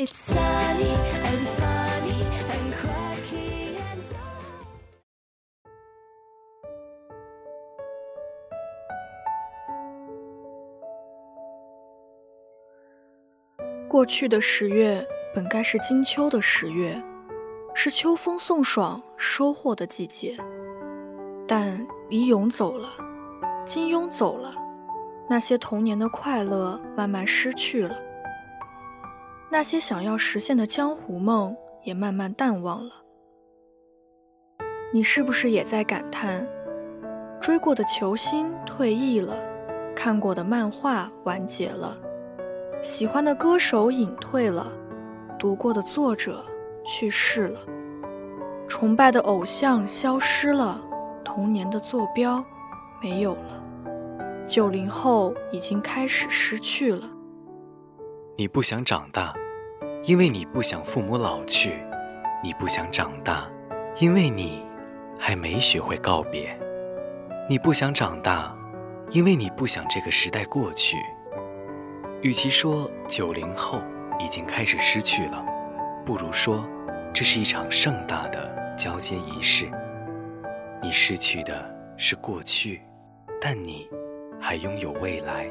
It's sunny and funny and quicky and dark. 过去的十月本该是金秋的十月，是秋风送爽、收获的季节。但李勇走了，金庸走了，那些童年的快乐慢慢失去了。那些想要实现的江湖梦也慢慢淡忘了。你是不是也在感叹，追过的球星退役了，看过的漫画完结了？喜欢的歌手隐退了，读过的作者去世了，崇拜的偶像消失了，童年的坐标没有了，九零后已经开始失去了。你不想长大，因为你不想父母老去；你不想长大，因为你还没学会告别；你不想长大，因为你不想这个时代过去。与其说九零后已经开始失去了，不如说这是一场盛大的交接仪式。你失去的是过去，但你还拥有未来。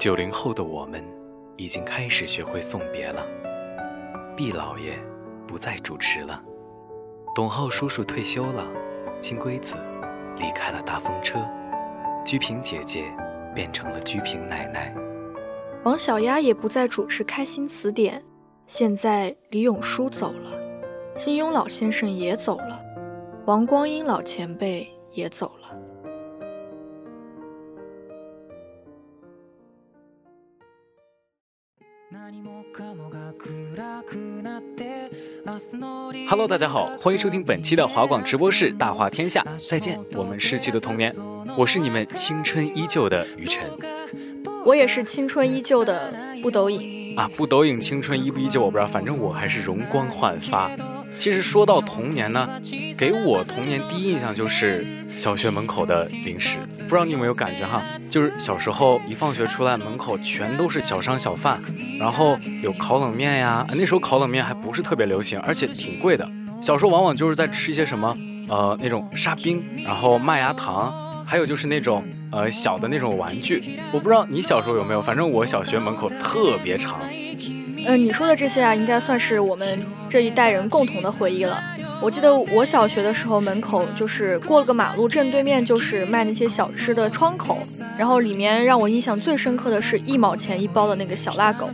九零后的我们已经开始学会送别了。毕老爷不再主持了，董浩叔叔退休了，金龟子离开了大风车，鞠萍姐姐。变成了鞠萍奶奶，王小丫也不再主持《开心词典》，现在李永书走了，金庸老先生也走了，王光英老前辈也走了。Hello，大家好，欢迎收听本期的华广直播室《大话天下》，再见，我们逝去的童年。我是你们青春依旧的雨晨，我也是青春依旧的不抖影啊，不抖影青春依不依旧我不知道，反正我还是容光焕发。其实说到童年呢，给我童年第一印象就是小学门口的零食，不知道你有没有感觉哈？就是小时候一放学出来，门口全都是小商小贩，然后有烤冷面呀，那时候烤冷面还不是特别流行，而且挺贵的。小时候往往就是在吃一些什么呃那种沙冰，然后麦芽糖。还有就是那种呃小的那种玩具，我不知道你小时候有没有，反正我小学门口特别长。嗯，你说的这些啊，应该算是我们这一代人共同的回忆了。我记得我小学的时候，门口就是过了个马路，正对面就是卖那些小吃的窗口，然后里面让我印象最深刻的是一毛钱一包的那个小辣狗，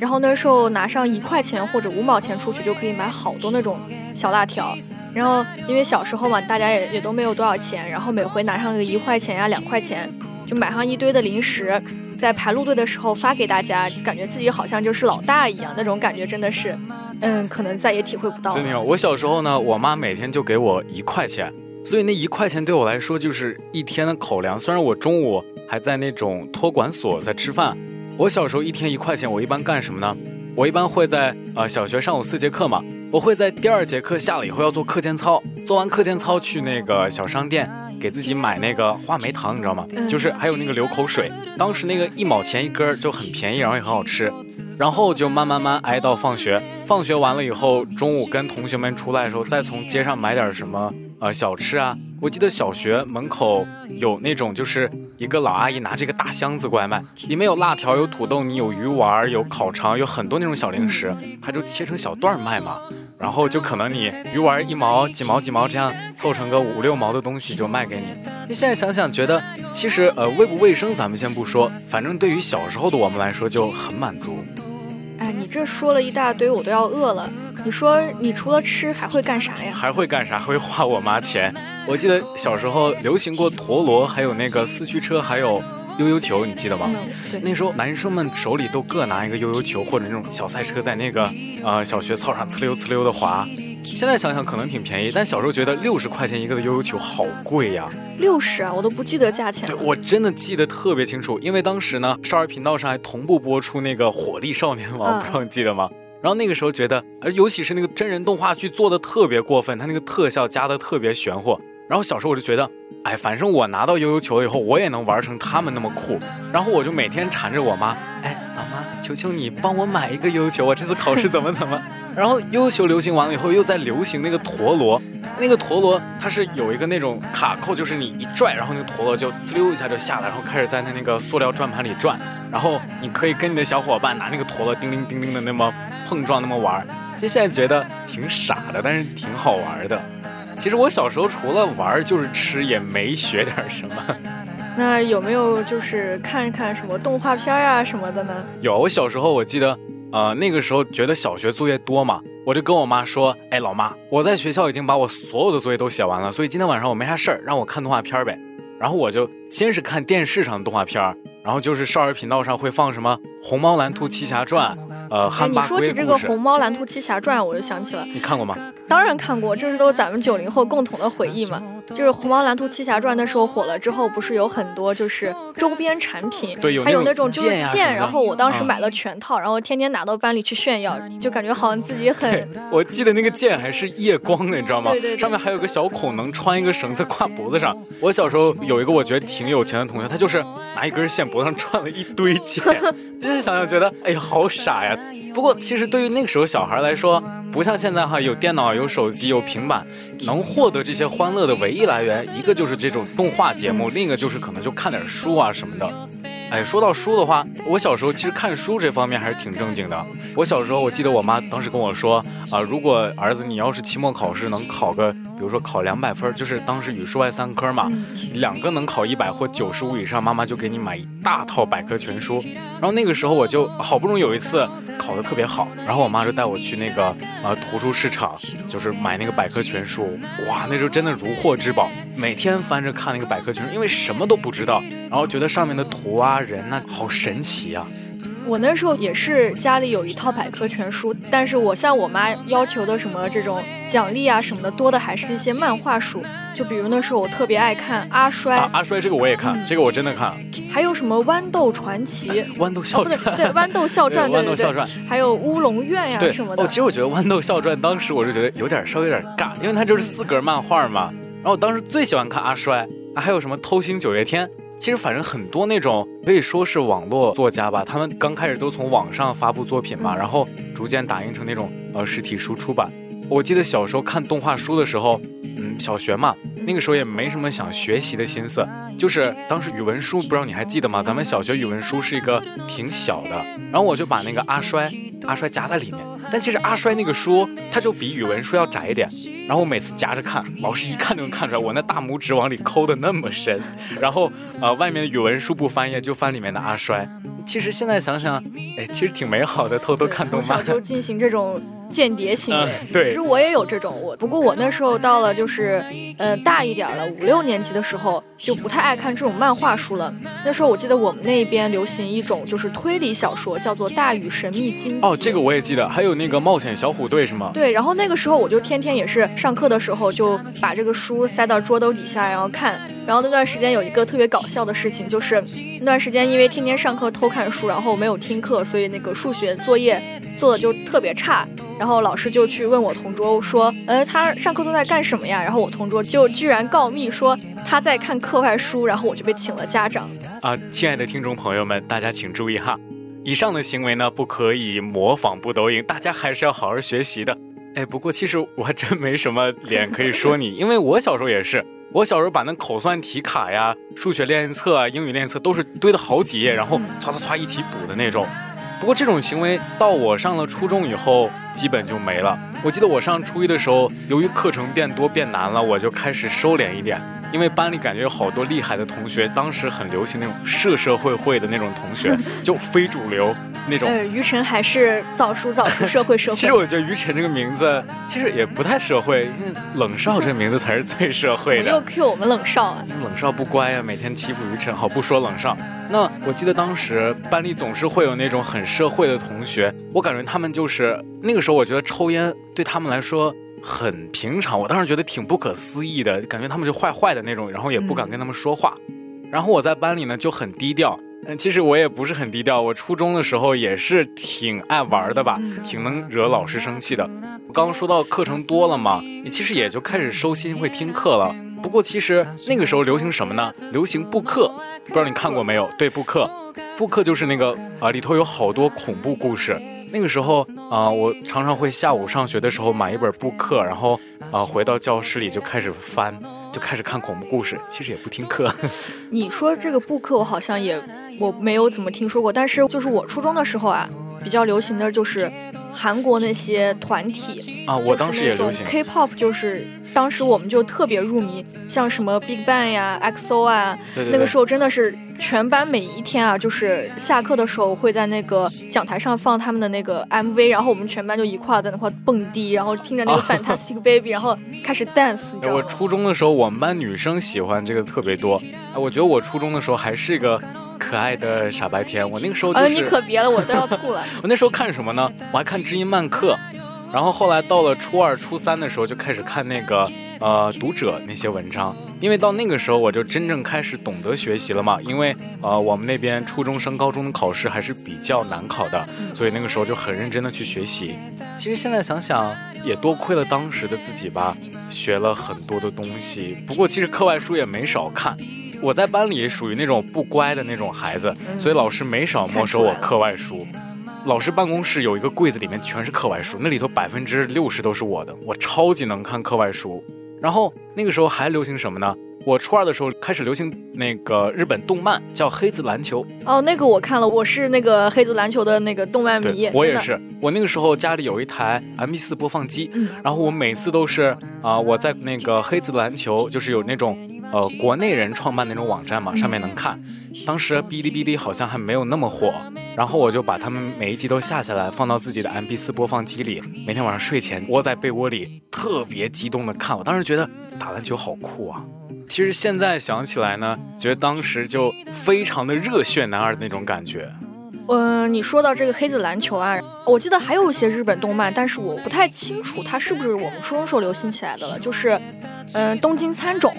然后那时候拿上一块钱或者五毛钱出去就可以买好多那种小辣条。然后，因为小时候嘛，大家也也都没有多少钱，然后每回拿上个一块钱呀、两块钱，就买上一堆的零食，在排路队的时候发给大家，感觉自己好像就是老大一样，那种感觉真的是，嗯，可能再也体会不到。真的有，我小时候呢，我妈每天就给我一块钱，所以那一块钱对我来说就是一天的口粮。虽然我中午还在那种托管所在吃饭，我小时候一天一块钱，我一般干什么呢？我一般会在呃小学上午四节课嘛，我会在第二节课下了以后要做课间操，做完课间操去那个小商店给自己买那个话梅糖，你知道吗？就是还有那个流口水，当时那个一毛钱一根就很便宜，然后也很好吃，然后就慢慢慢挨到放学，放学完了以后，中午跟同学们出来的时候，再从街上买点什么呃小吃啊，我记得小学门口有那种，就是一个老阿姨拿着一个大箱子过来卖，里面有辣条、有土豆泥、有鱼丸、有烤肠，有很多那种小零食，它就切成小段卖嘛。然后就可能你鱼丸一毛几毛几毛这样凑成个五六毛的东西就卖给你。你现在想想，觉得其实呃卫不卫生咱们先不说，反正对于小时候的我们来说就很满足。哎，你这说了一大堆，我都要饿了。你说你除了吃还会干啥呀？还会干啥？会花我妈钱。我记得小时候流行过陀螺，还有那个四驱车，还有悠悠球，你记得吗？那时候男生们手里都各拿一个悠悠球或者那种小赛车，在那个呃小学操场呲溜呲溜的滑。现在想想可能挺便宜，但小时候觉得六十块钱一个的悠悠球好贵呀。六十啊，我都不记得价钱。对，我真的记得特别清楚，因为当时呢少儿频道上还同步播出那个火力少年王，不知道你记得吗？然后那个时候觉得，而尤其是那个真人动画剧做的特别过分，它那个特效加的特别玄乎。然后小时候我就觉得，哎，反正我拿到悠悠球了以后，我也能玩成他们那么酷。然后我就每天缠着我妈，哎，老妈，求求你帮我买一个悠悠球，我这次考试怎么怎么。然后悠悠球流行完了以后，又在流行那个陀螺。那个陀螺它是有一个那种卡扣，就是你一拽，然后那个陀螺就滋溜一下就下来，然后开始在那那个塑料转盘里转。然后你可以跟你的小伙伴拿那个陀螺叮铃叮铃的那么。碰撞那么玩，就现在觉得挺傻的，但是挺好玩的。其实我小时候除了玩就是吃，也没学点什么。那有没有就是看看什么动画片呀什么的呢？有，我小时候我记得，呃，那个时候觉得小学作业多嘛，我就跟我妈说，哎，老妈，我在学校已经把我所有的作业都写完了，所以今天晚上我没啥事儿，让我看动画片呗。然后我就先是看电视上的动画片儿，然后就是少儿频道上会放什么《红猫蓝兔七侠传》。呃，你说起这个《红猫蓝兔七侠传》，我就想起了，你看过吗？当然看过，这是都是咱们九零后共同的回忆嘛。就是《虹猫蓝兔七侠传》那时候火了之后，不是有很多就是周边产品，对，还有那种就是剑，然后我当时买了全套，然后天天拿到班里去炫耀，就感觉好像自己很。我记得那个剑还是夜光的，你知道吗？对对。上面还有个小孔，能穿一个绳子挂脖子上。我小时候有一个我觉得挺有钱的同学，他就是拿一根线脖子上串了一堆剑。现在想想觉得，哎呀，好傻呀。不过，其实对于那个时候小孩来说，不像现在哈，有电脑、有手机、有平板，能获得这些欢乐的唯一来源，一个就是这种动画节目，另一个就是可能就看点书啊什么的。哎，说到书的话，我小时候其实看书这方面还是挺正经的。我小时候，我记得我妈当时跟我说，啊，如果儿子你要是期末考试能考个，比如说考两百分，就是当时语数外三科嘛，两个能考一百或九十五以上，妈妈就给你买一大套百科全书。然后那个时候我就好不容易有一次考得特别好，然后我妈就带我去那个呃图书市场，就是买那个百科全书。哇，那时候真的如获至宝，每天翻着看那个百科全书，因为什么都不知道，然后觉得上面的图啊。人那好神奇呀！我那时候也是家里有一套百科全书，但是我像我妈要求的什么这种奖励啊什么的多的还是一些漫画书。就比如那时候我特别爱看阿衰，阿衰这个我也看，这个我真的看。还有什么豌豆传奇、豌豆笑 传，对豌豆笑传，豌豆笑传，还有乌龙院呀什么的。哦，其实我觉得豌豆笑传当时我就觉得有点稍微有点尬，因为它就是四格漫画嘛。然后我当时最喜欢看阿衰，还有什么偷星九月天。其实，反正很多那种可以说是网络作家吧，他们刚开始都从网上发布作品嘛，然后逐渐打印成那种呃实体书出版。我记得小时候看动画书的时候，嗯，小学嘛，那个时候也没什么想学习的心思，就是当时语文书，不知道你还记得吗？咱们小学语文书是一个挺小的，然后我就把那个阿衰，阿衰夹在里面。但其实阿衰那个书，它就比语文书要窄一点。然后我每次夹着看，老师一看就能看出来，我那大拇指往里抠的那么深。然后，呃，外面的语文书不翻页，就翻里面的阿衰。其实现在想想，哎，其实挺美好的，偷偷看动漫。从小就进行这种。间谍行为，对，其实我也有这种，我不过我那时候到了就是，呃，大一点了，五六年级的时候就不太爱看这种漫画书了。那时候我记得我们那边流行一种就是推理小说，叫做《大禹神秘惊奇》。哦，这个我也记得，还有那个冒险小虎队是吗？对，然后那个时候我就天天也是上课的时候就把这个书塞到桌兜底下，然后看。然后那段时间有一个特别搞笑的事情，就是那段时间因为天天上课偷看书，然后没有听课，所以那个数学作业做的就特别差。然后老师就去问我同桌说：“呃，他上课都在干什么呀？”然后我同桌就居然告密说他在看课外书，然后我就被请了家长。啊，亲爱的听众朋友们，大家请注意哈，以上的行为呢不可以模仿不抖音，大家还是要好好学习的。哎，不过其实我还真没什么脸可以说你，因为我小时候也是，我小时候把那口算题卡呀、数学练习册啊、英语练习册都是堆的好几页，然后唰唰唰一起补的那种。不过这种行为到我上了初中以后，基本就没了。我记得我上初一的时候，由于课程变多变难了，我就开始收敛一点。因为班里感觉有好多厉害的同学，当时很流行那种社社会会的那种同学，就非主流那种。呃，于晨还是早熟早熟，社会社会。其实我觉得于晨这个名字其实也不太社会，因为冷少这个名字才是最社会的。又 Q 我们冷少啊？冷少不乖呀，每天欺负于晨。好，不说冷少。那我记得当时班里总是会有那种很社会的同学，我感觉他们就是那个时候，我觉得抽烟对他们来说。很平常，我当时觉得挺不可思议的，感觉他们就坏坏的那种，然后也不敢跟他们说话。然后我在班里呢就很低调，嗯，其实我也不是很低调，我初中的时候也是挺爱玩的吧，挺能惹老师生气的。我刚刚说到课程多了嘛，你其实也就开始收心会听课了。不过其实那个时候流行什么呢？流行布克，不知道你看过没有？对，布克，布克就是那个啊，里头有好多恐怖故事。那个时候啊，我常常会下午上学的时候买一本布克，然后啊回到教室里就开始翻，就开始看恐怖故事。其实也不听课。你说这个布克，我好像也我没有怎么听说过。但是就是我初中的时候啊，比较流行的就是韩国那些团体啊，我当时也流行 K-pop，就是当时我们就特别入迷，像什么 Big Bang 呀、XO 啊，那个时候真的是。全班每一天啊，就是下课的时候会在那个讲台上放他们的那个 MV，然后我们全班就一块在那块蹦迪，然后听着那个 Fantastic Baby，然后开始 dance。你知道我初中的时候，我们班女生喜欢这个特别多。哎，我觉得我初中的时候还是一个可爱的傻白甜。我那个时候就是……你可别了，我都要吐了。我那时候看什么呢？我还看知音漫客。然后后来到了初二、初三的时候，就开始看那个呃读者那些文章，因为到那个时候我就真正开始懂得学习了嘛。因为呃我们那边初中升高中的考试还是比较难考的，所以那个时候就很认真的去学习。其实现在想想，也多亏了当时的自己吧，学了很多的东西。不过其实课外书也没少看。我在班里属于那种不乖的那种孩子，所以老师没少没收我课外书。老师办公室有一个柜子，里面全是课外书，那里头百分之六十都是我的。我超级能看课外书。然后那个时候还流行什么呢？我初二的时候开始流行那个日本动漫，叫《黑子篮球》。哦，那个我看了，我是那个黑子篮球的那个动漫迷。我也是。我那个时候家里有一台 M P 四播放机，然后我每次都是啊，我在那个黑子篮球，就是有那种。呃，国内人创办那种网站嘛，上面能看。当时哔哩哔哩好像还没有那么火，然后我就把他们每一集都下下来，放到自己的 MP4 播放机里，每天晚上睡前窝在被窝里，特别激动的看。我当时觉得打篮球好酷啊！其实现在想起来呢，觉得当时就非常的热血男儿的那种感觉。嗯，你说到这个黑子篮球啊，我记得还有一些日本动漫，但是我不太清楚它是不是我们初中时候流行起来的了。就是，嗯，东京参种。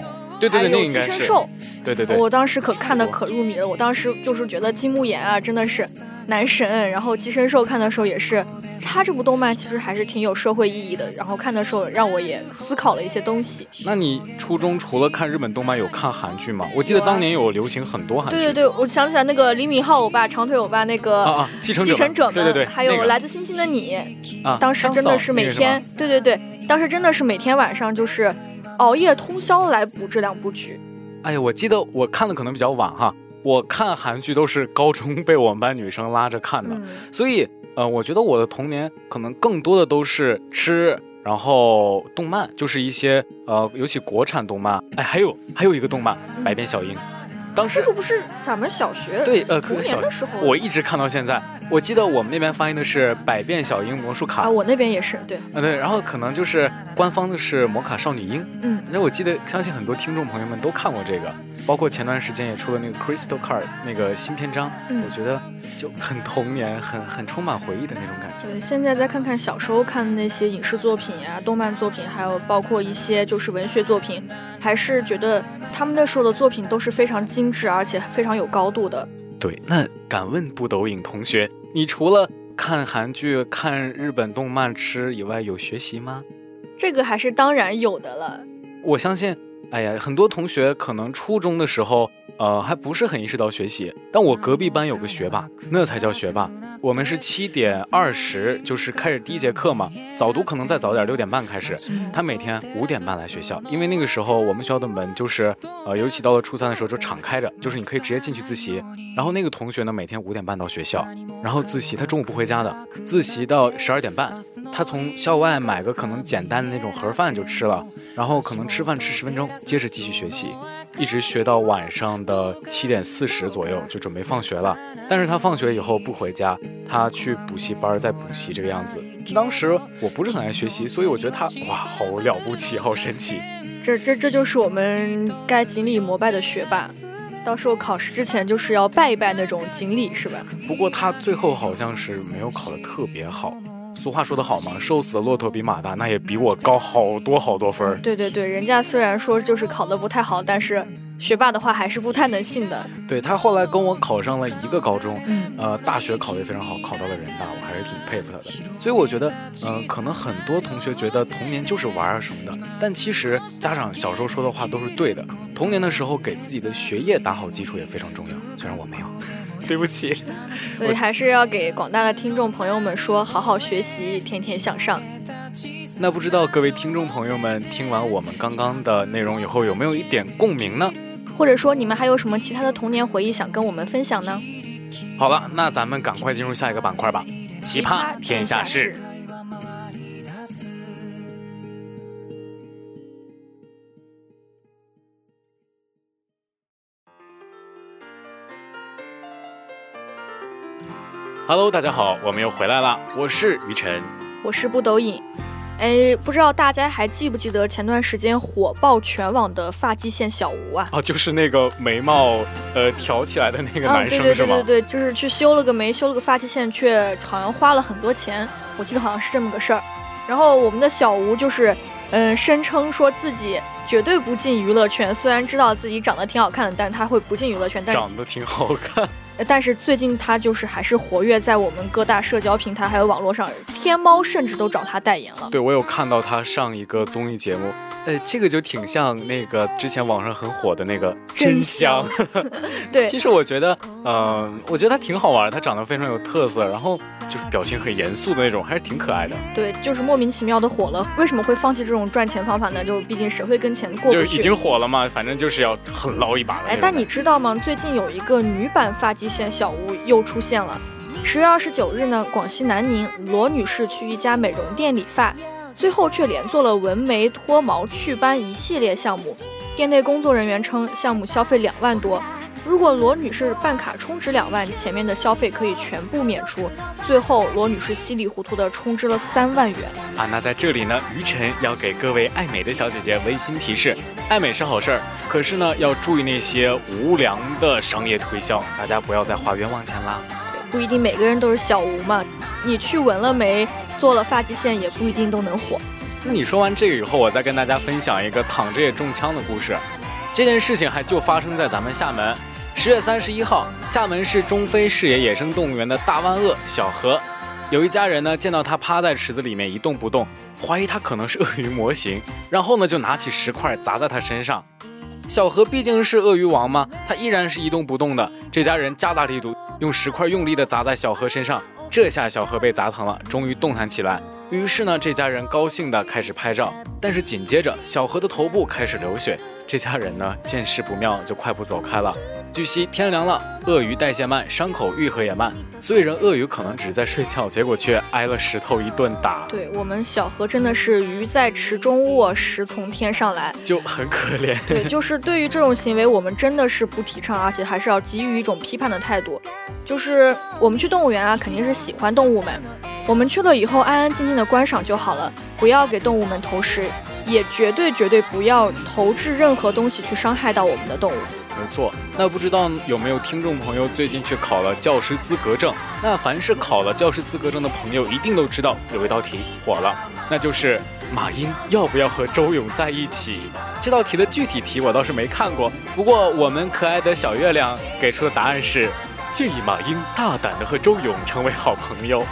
对对对，那应该是。寄生兽，对对对，我当时可看的可入迷了。我当时就是觉得金木研啊，真的是男神。然后寄生兽看的时候也是，他这部动漫其实还是挺有社会意义的。然后看的时候让我也思考了一些东西。那你初中除了看日本动漫，有看韩剧吗？我记得当年有流行很多韩剧。对对对，我想起来那个李敏镐欧巴、长腿欧巴那个啊啊，继承继承者们，对对对，还有来自星星的你啊，当时真的是每天，对对对，当时真的是每天晚上就是。熬夜通宵来补这两部剧，哎呀，我记得我看的可能比较晚哈，我看韩剧都是高中被我们班女生拉着看的，所以呃，我觉得我的童年可能更多的都是吃，然后动漫，就是一些呃，尤其国产动漫，哎，还有还有一个动漫《百变小樱》。当时这个不是咱们小学对呃，可能小的时候，我一直看到现在。我记得我们那边发音的是《百变小樱魔术卡》啊，我那边也是对，啊对，然后可能就是官方的是《魔卡少女樱》。嗯，那我记得，相信很多听众朋友们都看过这个，包括前段时间也出了那个 Crystal Card 那个新篇章，我觉得就很童年，很很充满回忆的那种感觉。对，现在再看看小时候看的那些影视作品呀、动漫作品，还有包括一些就是文学作品，还是觉得。他们那时候的作品都是非常精致，而且非常有高度的。对，那敢问不抖影同学，你除了看韩剧、看日本动漫、吃以外，有学习吗？这个还是当然有的了。我相信，哎呀，很多同学可能初中的时候，呃，还不是很意识到学习。但我隔壁班有个学霸，那才叫学霸。我们是七点二十，就是开始第一节课嘛。早读可能再早点，六点半开始。他每天五点半来学校，因为那个时候我们学校的门就是，呃，尤其到了初三的时候就敞开着，就是你可以直接进去自习。然后那个同学呢，每天五点半到学校，然后自习，他中午不回家的，自习到十二点半，他从校外买个可能简单的那种盒饭就吃了，然后可能吃饭吃十分钟，接着继续学习，一直学到晚上的七点四十左右就准备放学了。但是他放学以后不回家，他去补习班再补习这个样子。当时我不是很爱学习，所以我觉得他哇，好了不起，好神奇。这这这就是我们该锦鲤膜拜的学霸，到时候考试之前就是要拜一拜那种锦鲤是吧？不过他最后好像是没有考得特别好。俗话说得好嘛，瘦死的骆驼比马大，那也比我高好多好多分儿。对对对，人家虽然说就是考得不太好，但是。学霸的话还是不太能信的。对他后来跟我考上了一个高中，呃，大学考得也非常好，考到了人大，我还是挺佩服他的。所以我觉得，嗯，可能很多同学觉得童年就是玩啊什么的，但其实家长小时候说的话都是对的。童年的时候给自己的学业打好基础也非常重要，虽然我没有，对不起。所以还是要给广大的听众朋友们说，好好学习，天天向上。那不知道各位听众朋友们听完我们刚刚的内容以后，有没有一点共鸣呢？或者说，你们还有什么其他的童年回忆想跟我们分享呢？好了，那咱们赶快进入下一个板块吧，奇葩天下事。Hello，大家好，我们又回来了，我是于晨，我是不抖影。哎，不知道大家还记不记得前段时间火爆全网的发际线小吴啊？啊，就是那个眉毛呃挑起来的那个男生是吗？对对对对对，就是去修了个眉，修了个发际线，却好像花了很多钱，我记得好像是这么个事儿。然后我们的小吴就是，嗯，声称说自己绝对不进娱乐圈，虽然知道自己长得挺好看的，但是他会不进娱乐圈。但长得挺好看。但是最近他就是还是活跃在我们各大社交平台还有网络上，天猫甚至都找他代言了。对我有看到他上一个综艺节目。呃，这个就挺像那个之前网上很火的那个真香。对，其实我觉得，嗯，我觉得他挺好玩，他长得非常有特色，然后就是表情很严肃的那种，还是挺可爱的。对，就是莫名其妙的火了。为什么会放弃这种赚钱方法呢？就是毕竟谁会跟钱过不去？就已经火了嘛，反正就是要狠捞一把了。哎，但你知道吗？最近有一个女版发际线小屋又出现了。十月二十九日呢，广西南宁罗女士去一家美容店理发。最后却连做了纹眉、脱毛、祛斑一系列项目，店内工作人员称项目消费两万多。如果罗女士办卡充值两万，前面的消费可以全部免除。最后罗女士稀里糊涂的充值了三万元。啊，那在这里呢，于晨要给各位爱美的小姐姐温馨提示：爱美是好事儿，可是呢要注意那些无良的商业推销，大家不要再花冤枉钱啦。不一定每个人都是小吴嘛，你去纹了眉。做了发际线也不一定都能火。那你说完这个以后，我再跟大家分享一个躺着也中枪的故事。这件事情还就发生在咱们厦门。十月三十一号，厦门市中非视野野生动物园的大湾鳄小何，有一家人呢见到它趴在池子里面一动不动，怀疑它可能是鳄鱼模型，然后呢就拿起石块砸在它身上。小何毕竟是鳄鱼王嘛，他依然是一动不动的。这家人加大力度，用石块用力的砸在小何身上。这下小何被砸疼了，终于动弹起来。于是呢，这家人高兴地开始拍照。但是紧接着，小何的头部开始流血。这家人呢，见势不妙，就快步走开了。据悉，天凉了，鳄鱼代谢慢，伤口愈合也慢，所以人鳄鱼可能只是在睡觉，结果却挨了石头一顿打。对我们小何真的是鱼在池中卧，石从天上来，就很可怜。对，就是对于这种行为，我们真的是不提倡，而且还是要给予一种批判的态度。就是我们去动物园啊，肯定是喜欢动物们，我们去了以后安安静静的观赏就好了，不要给动物们投食。也绝对绝对不要投掷任何东西去伤害到我们的动物。没错，那不知道有没有听众朋友最近去考了教师资格证？那凡是考了教师资格证的朋友，一定都知道有一道题火了，那就是马英要不要和周勇在一起？这道题的具体题我倒是没看过，不过我们可爱的小月亮给出的答案是建议马英大胆的和周勇成为好朋友。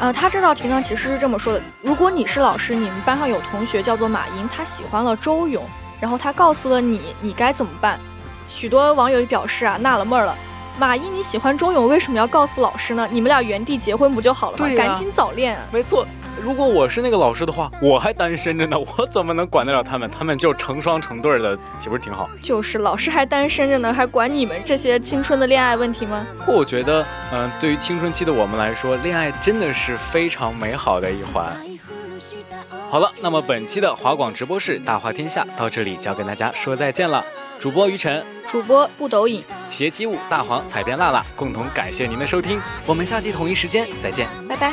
呃，他这道题呢，其实是这么说的：如果你是老师，你们班上有同学叫做马英，他喜欢了周勇，然后他告诉了你，你该怎么办？许多网友表示啊，纳了闷儿了，马伊你喜欢周勇，为什么要告诉老师呢？你们俩原地结婚不就好了吗？赶紧早恋啊！没错，如果我是那个老师的话，我还单身着呢，我怎么能管得了他们？他们就成双成对的，岂不是挺好？就是老师还单身着呢，还管你们这些青春的恋爱问题吗？不过我觉得，嗯、对于青春期的我们来说，恋爱真的是非常美好的一环。好了，那么本期的华广直播室大话天下到这里就要跟大家说再见了。主播于晨、主播不抖影，携机舞大黄、彩编辣辣共同感谢您的收听，我们下期同一时间再见。拜拜。